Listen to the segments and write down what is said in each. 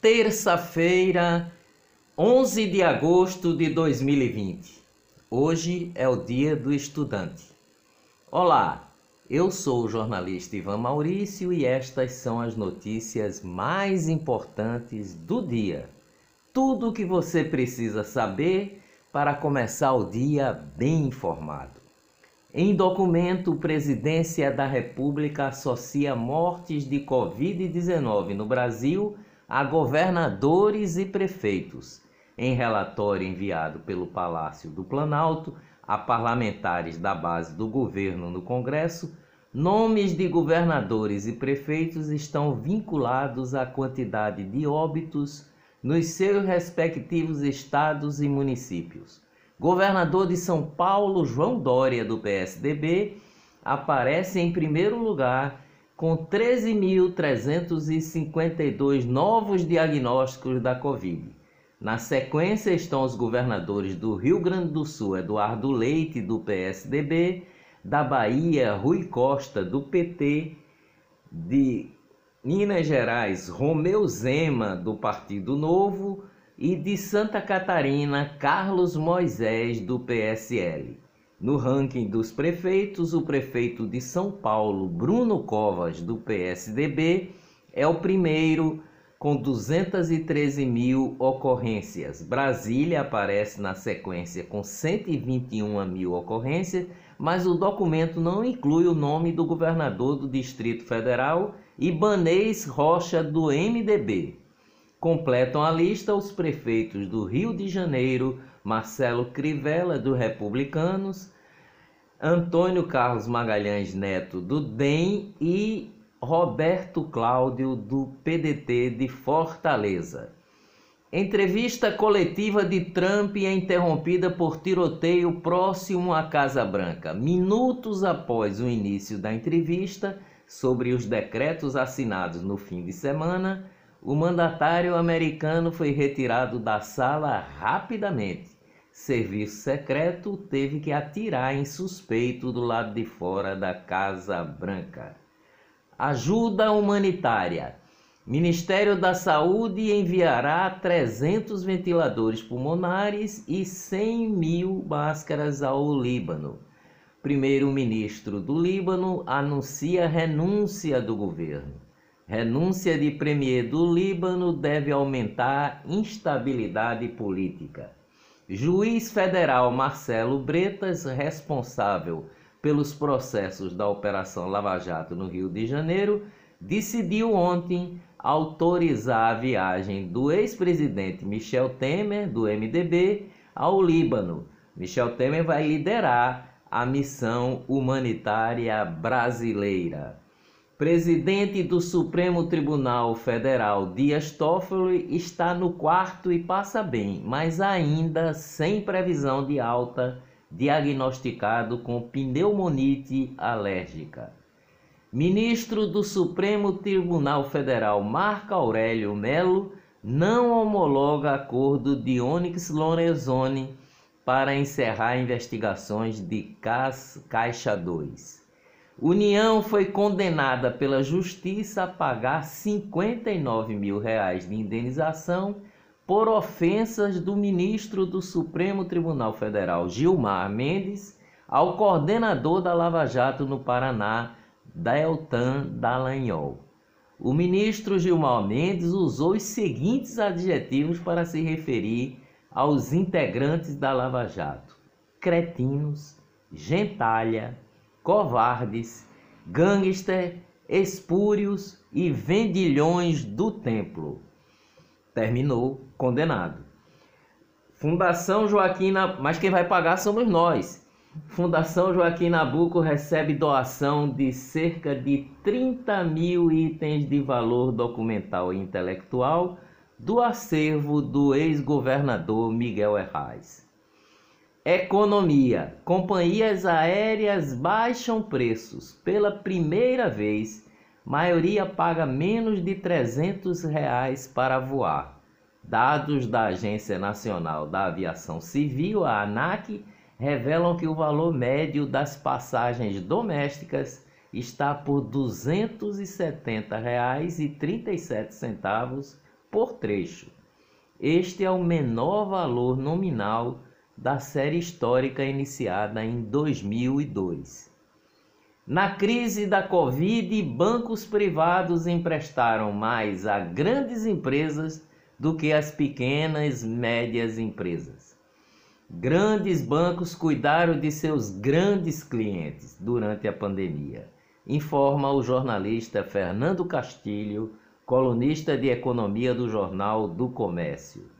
terça-feira, 11 de agosto de 2020. Hoje é o Dia do Estudante. Olá, eu sou o jornalista Ivan Maurício e estas são as notícias mais importantes do dia. Tudo o que você precisa saber para começar o dia bem informado. Em documento, Presidência da República associa mortes de Covid-19 no Brasil a governadores e prefeitos. Em relatório enviado pelo Palácio do Planalto a parlamentares da base do governo no Congresso, nomes de governadores e prefeitos estão vinculados à quantidade de óbitos nos seus respectivos estados e municípios. Governador de São Paulo, João Dória, do PSDB, aparece em primeiro lugar com 13.352 novos diagnósticos da Covid. Na sequência estão os governadores do Rio Grande do Sul, Eduardo Leite, do PSDB, da Bahia, Rui Costa, do PT, de Minas Gerais, Romeu Zema, do Partido Novo, e de Santa Catarina, Carlos Moisés, do PSL. No ranking dos prefeitos, o prefeito de São Paulo, Bruno Covas, do PSDB, é o primeiro com 213 mil ocorrências. Brasília aparece na sequência com 121 mil ocorrências, mas o documento não inclui o nome do governador do Distrito Federal, Ibanês Rocha, do MDB. Completam a lista os prefeitos do Rio de Janeiro, Marcelo Crivella, do Republicanos, Antônio Carlos Magalhães Neto, do DEM e Roberto Cláudio, do PDT de Fortaleza. Entrevista coletiva de Trump é interrompida por tiroteio próximo à Casa Branca. Minutos após o início da entrevista sobre os decretos assinados no fim de semana, o mandatário americano foi retirado da sala rapidamente. Serviço secreto teve que atirar em suspeito do lado de fora da Casa Branca. Ajuda humanitária. Ministério da Saúde enviará 300 ventiladores pulmonares e 100 mil máscaras ao Líbano. Primeiro-ministro do Líbano anuncia renúncia do governo. Renúncia de premier do Líbano deve aumentar instabilidade política. Juiz federal Marcelo Bretas, responsável pelos processos da Operação Lava Jato no Rio de Janeiro, decidiu ontem autorizar a viagem do ex-presidente Michel Temer, do MDB, ao Líbano. Michel Temer vai liderar a missão humanitária brasileira. Presidente do Supremo Tribunal Federal Dias Toffoli está no quarto e passa bem, mas ainda sem previsão de alta, diagnosticado com pneumonite alérgica. Ministro do Supremo Tribunal Federal Marco Aurélio Melo não homologa acordo de Onyx Lorenzoni para encerrar investigações de Caixa 2. União foi condenada pela justiça a pagar 59 mil reais de indenização por ofensas do ministro do Supremo Tribunal Federal, Gilmar Mendes, ao coordenador da Lava Jato no Paraná, Deltan Dallagnol. O ministro Gilmar Mendes usou os seguintes adjetivos para se referir aos integrantes da Lava Jato: cretinos, gentalha, covardes, gangster, espúrios e vendilhões do templo. Terminou condenado. Fundação Joaquim, mas quem vai pagar somos nós. Fundação Joaquim Nabuco recebe doação de cerca de 30 mil itens de valor documental e intelectual do acervo do ex-governador Miguel Herraz. Economia. Companhias aéreas baixam preços. Pela primeira vez, maioria paga menos de 300 reais para voar. Dados da Agência Nacional da Aviação Civil, a ANAC, revelam que o valor médio das passagens domésticas está por R$ 270,37 por trecho. Este é o menor valor nominal da série histórica iniciada em 2002. Na crise da Covid, bancos privados emprestaram mais a grandes empresas do que as pequenas e médias empresas. Grandes bancos cuidaram de seus grandes clientes durante a pandemia, informa o jornalista Fernando Castilho, colunista de economia do Jornal do Comércio.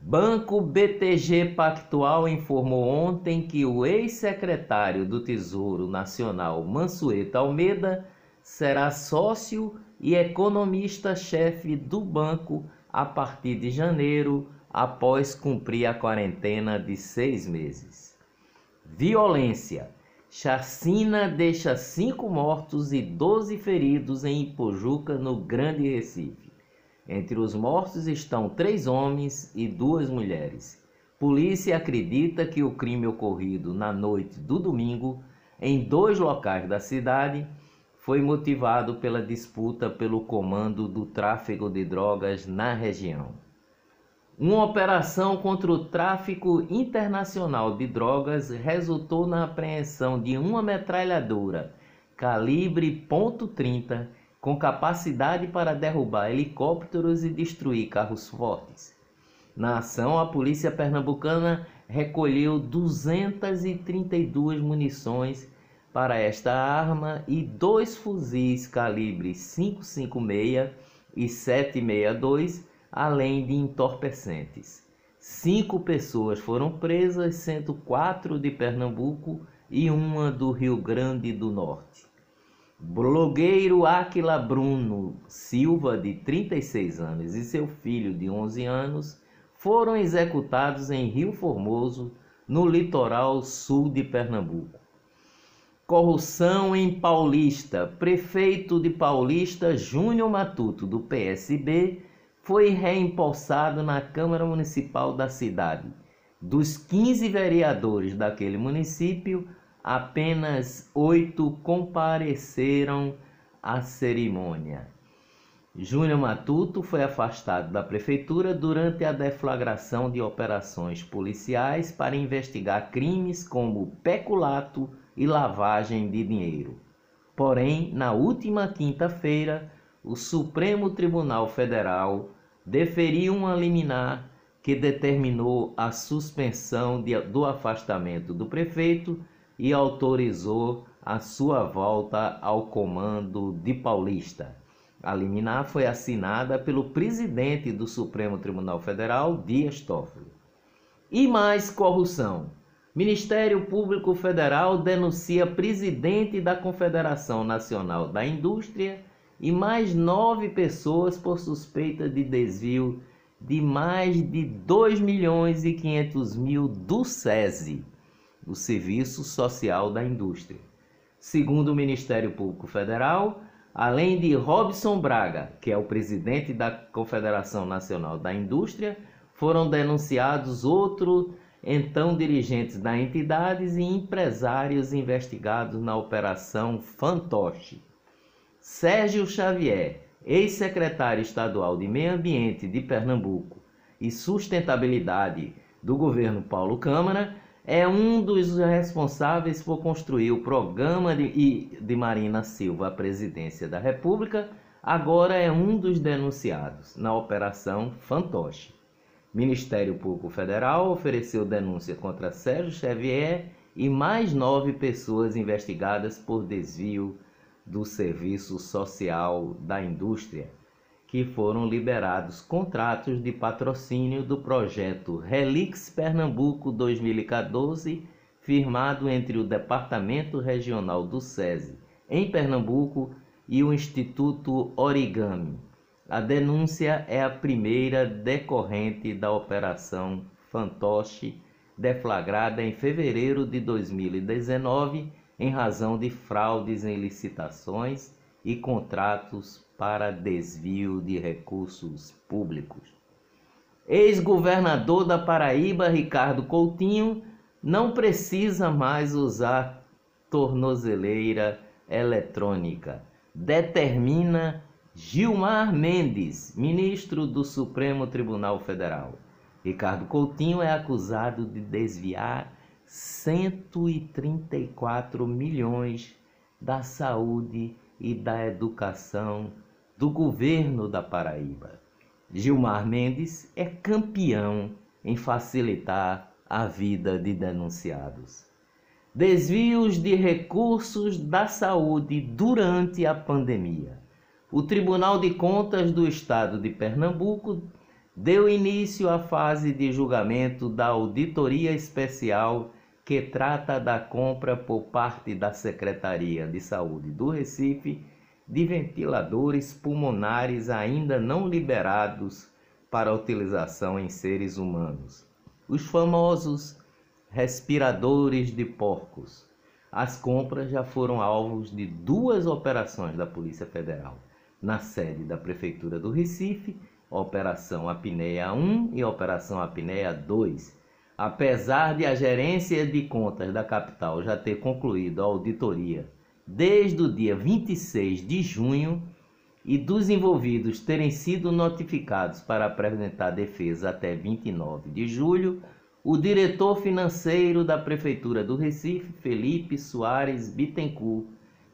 Banco BTG Pactual informou ontem que o ex-secretário do Tesouro Nacional Mansueta Almeida será sócio e economista-chefe do banco a partir de janeiro, após cumprir a quarentena de seis meses. Violência. Chacina deixa cinco mortos e doze feridos em Ipojuca, no Grande Recife. Entre os mortos estão três homens e duas mulheres. Polícia acredita que o crime ocorrido na noite do domingo em dois locais da cidade foi motivado pela disputa pelo comando do tráfico de drogas na região. Uma operação contra o tráfico internacional de drogas resultou na apreensão de uma metralhadora calibre .30 com capacidade para derrubar helicópteros e destruir carros fortes. Na ação, a polícia pernambucana recolheu 232 munições para esta arma e dois fuzis calibre 556 e 762, além de entorpecentes. Cinco pessoas foram presas, sendo quatro de Pernambuco e uma do Rio Grande do Norte. Blogueiro Aquila Bruno Silva, de 36 anos, e seu filho, de 11 anos, foram executados em Rio Formoso, no litoral sul de Pernambuco. Corrupção em Paulista. Prefeito de Paulista, Júnior Matuto, do PSB, foi reempossado na Câmara Municipal da cidade. Dos 15 vereadores daquele município, apenas oito compareceram à cerimônia. Júnior Matuto foi afastado da prefeitura durante a deflagração de operações policiais para investigar crimes como peculato e lavagem de dinheiro. Porém, na última quinta-feira, o Supremo Tribunal Federal deferiu uma liminar que determinou a suspensão de, do afastamento do prefeito e autorizou a sua volta ao comando de Paulista. A liminar foi assinada pelo presidente do Supremo Tribunal Federal, Dias Toffoli. E mais corrupção. Ministério Público Federal denuncia presidente da Confederação Nacional da Indústria e mais nove pessoas por suspeita de desvio de mais de 2 milhões e 500 mil do SESI o Serviço Social da Indústria. Segundo o Ministério Público Federal, além de Robson Braga, que é o presidente da Confederação Nacional da Indústria, foram denunciados outros então dirigentes da entidades e empresários investigados na Operação Fantoche. Sérgio Xavier, ex-secretário estadual de Meio Ambiente de Pernambuco e Sustentabilidade do governo Paulo Câmara, é um dos responsáveis por construir o programa de, de Marina Silva à presidência da República, agora é um dos denunciados na Operação Fantoche. Ministério Público Federal ofereceu denúncia contra Sérgio Xavier e mais nove pessoas investigadas por desvio do Serviço Social da Indústria que foram liberados contratos de patrocínio do projeto Relix Pernambuco 2014, firmado entre o Departamento Regional do SESI em Pernambuco e o Instituto Origami. A denúncia é a primeira decorrente da Operação Fantoche, deflagrada em fevereiro de 2019 em razão de fraudes em licitações e contratos para desvio de recursos públicos. Ex-governador da Paraíba, Ricardo Coutinho, não precisa mais usar tornozeleira eletrônica. Determina Gilmar Mendes, ministro do Supremo Tribunal Federal. Ricardo Coutinho é acusado de desviar 134 milhões da saúde e da educação do governo da Paraíba. Gilmar Mendes é campeão em facilitar a vida de denunciados. Desvios de recursos da saúde durante a pandemia. O Tribunal de Contas do Estado de Pernambuco deu início à fase de julgamento da auditoria especial que trata da compra por parte da Secretaria de Saúde do Recife de ventiladores pulmonares ainda não liberados para utilização em seres humanos. Os famosos respiradores de porcos. As compras já foram alvos de duas operações da Polícia Federal, na sede da Prefeitura do Recife, Operação Apneia 1 e Operação Apneia 2. Apesar de a gerência de contas da capital já ter concluído a auditoria desde o dia 26 de junho e dos envolvidos terem sido notificados para apresentar defesa até 29 de julho, o diretor financeiro da Prefeitura do Recife, Felipe Soares Bittencourt,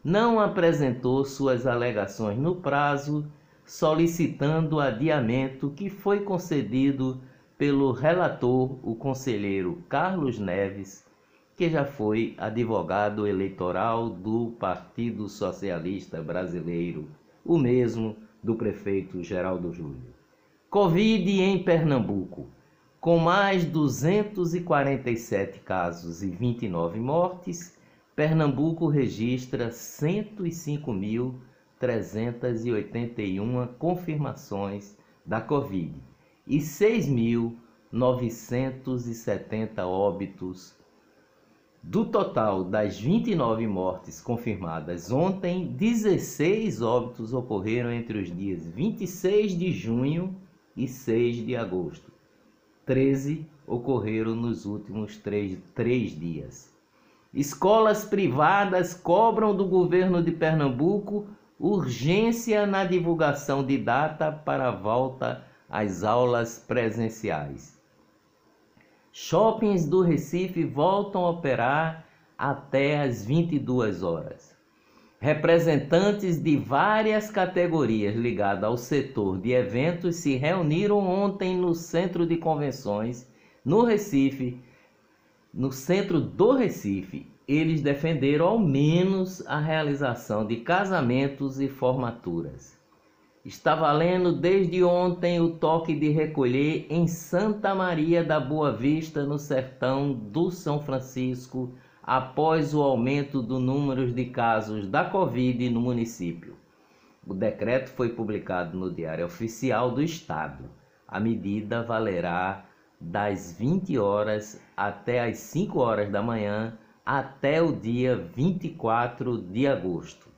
não apresentou suas alegações no prazo, solicitando o adiamento que foi concedido pelo relator, o conselheiro Carlos Neves, que já foi advogado eleitoral do Partido Socialista Brasileiro, o mesmo do prefeito Geraldo Júlio. Covid em Pernambuco. Com mais 247 casos e 29 mortes, Pernambuco registra 105.381 confirmações da Covid e 6.970 óbitos do total das 29 mortes confirmadas ontem, 16 óbitos ocorreram entre os dias 26 de junho e 6 de agosto. 13 ocorreram nos últimos três, três dias. Escolas privadas cobram do governo de Pernambuco urgência na divulgação de data para a volta às aulas presenciais. Shoppings do Recife voltam a operar até às 22 horas. Representantes de várias categorias ligadas ao setor de eventos se reuniram ontem no Centro de Convenções, no Recife. No centro do Recife, eles defenderam ao menos a realização de casamentos e formaturas. Está valendo desde ontem o toque de recolher em Santa Maria da Boa Vista, no sertão do São Francisco, após o aumento do número de casos da Covid no município. O decreto foi publicado no Diário Oficial do Estado. A medida valerá das 20 horas até as 5 horas da manhã até o dia 24 de agosto.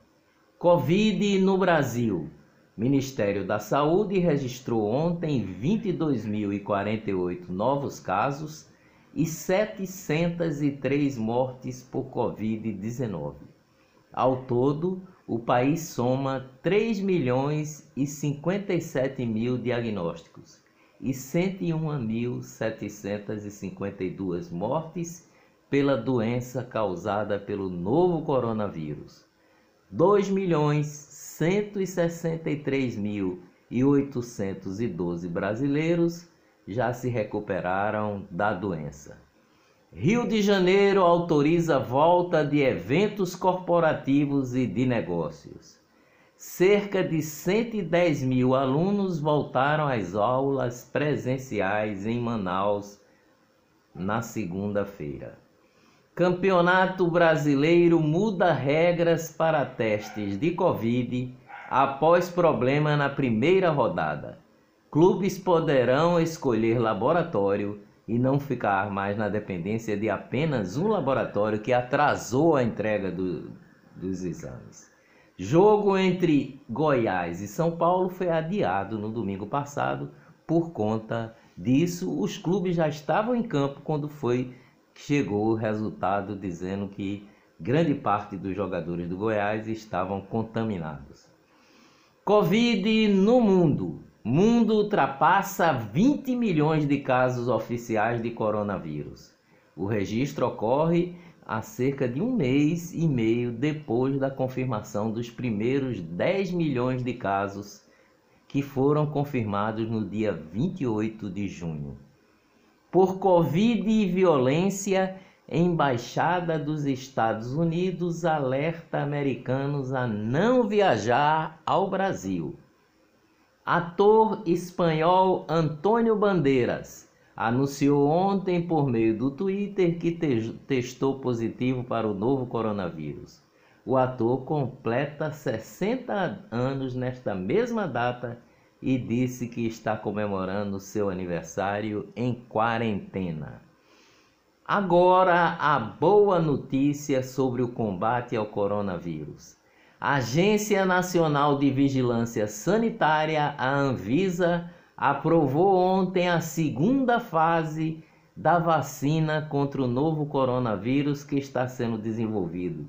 Covid no Brasil. Ministério da Saúde registrou ontem 22.048 novos casos e 703 mortes por Covid-19. Ao todo, o país soma 3 milhões e 57 mil diagnósticos e 101.752 mortes pela doença causada pelo novo coronavírus. 2 milhões 163.812 brasileiros já se recuperaram da doença. Rio de Janeiro autoriza volta de eventos corporativos e de negócios. Cerca de 110 mil alunos voltaram às aulas presenciais em Manaus na segunda-feira. Campeonato Brasileiro muda regras para testes de Covid após problema na primeira rodada. Clubes poderão escolher laboratório e não ficar mais na dependência de apenas um laboratório que atrasou a entrega do, dos exames. Jogo entre Goiás e São Paulo foi adiado no domingo passado. Por conta disso, os clubes já estavam em campo quando foi chegou o resultado dizendo que grande parte dos jogadores do Goiás estavam contaminados. Covid no mundo. Mundo ultrapassa 20 milhões de casos oficiais de coronavírus. O registro ocorre há cerca de um mês e meio depois da confirmação dos primeiros 10 milhões de casos que foram confirmados no dia 28 de junho. Por Covid e violência, Embaixada dos Estados Unidos alerta americanos a não viajar ao Brasil. Ator espanhol Antônio Bandeiras anunciou ontem por meio do Twitter que te testou positivo para o novo coronavírus. O ator completa 60 anos nesta mesma data e disse que está comemorando seu aniversário em quarentena. Agora a boa notícia sobre o combate ao coronavírus. A Agência Nacional de Vigilância Sanitária, a Anvisa, aprovou ontem a segunda fase da vacina contra o novo coronavírus que está sendo desenvolvido,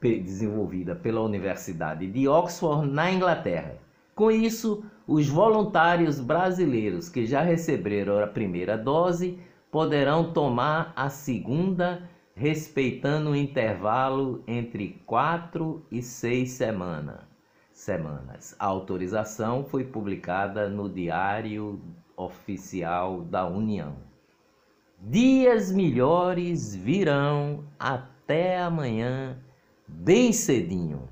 desenvolvida pela Universidade de Oxford, na Inglaterra. Com isso, os voluntários brasileiros que já receberam a primeira dose poderão tomar a segunda, respeitando o intervalo entre quatro e seis semana, semanas. A autorização foi publicada no Diário Oficial da União. Dias melhores virão até amanhã, bem cedinho.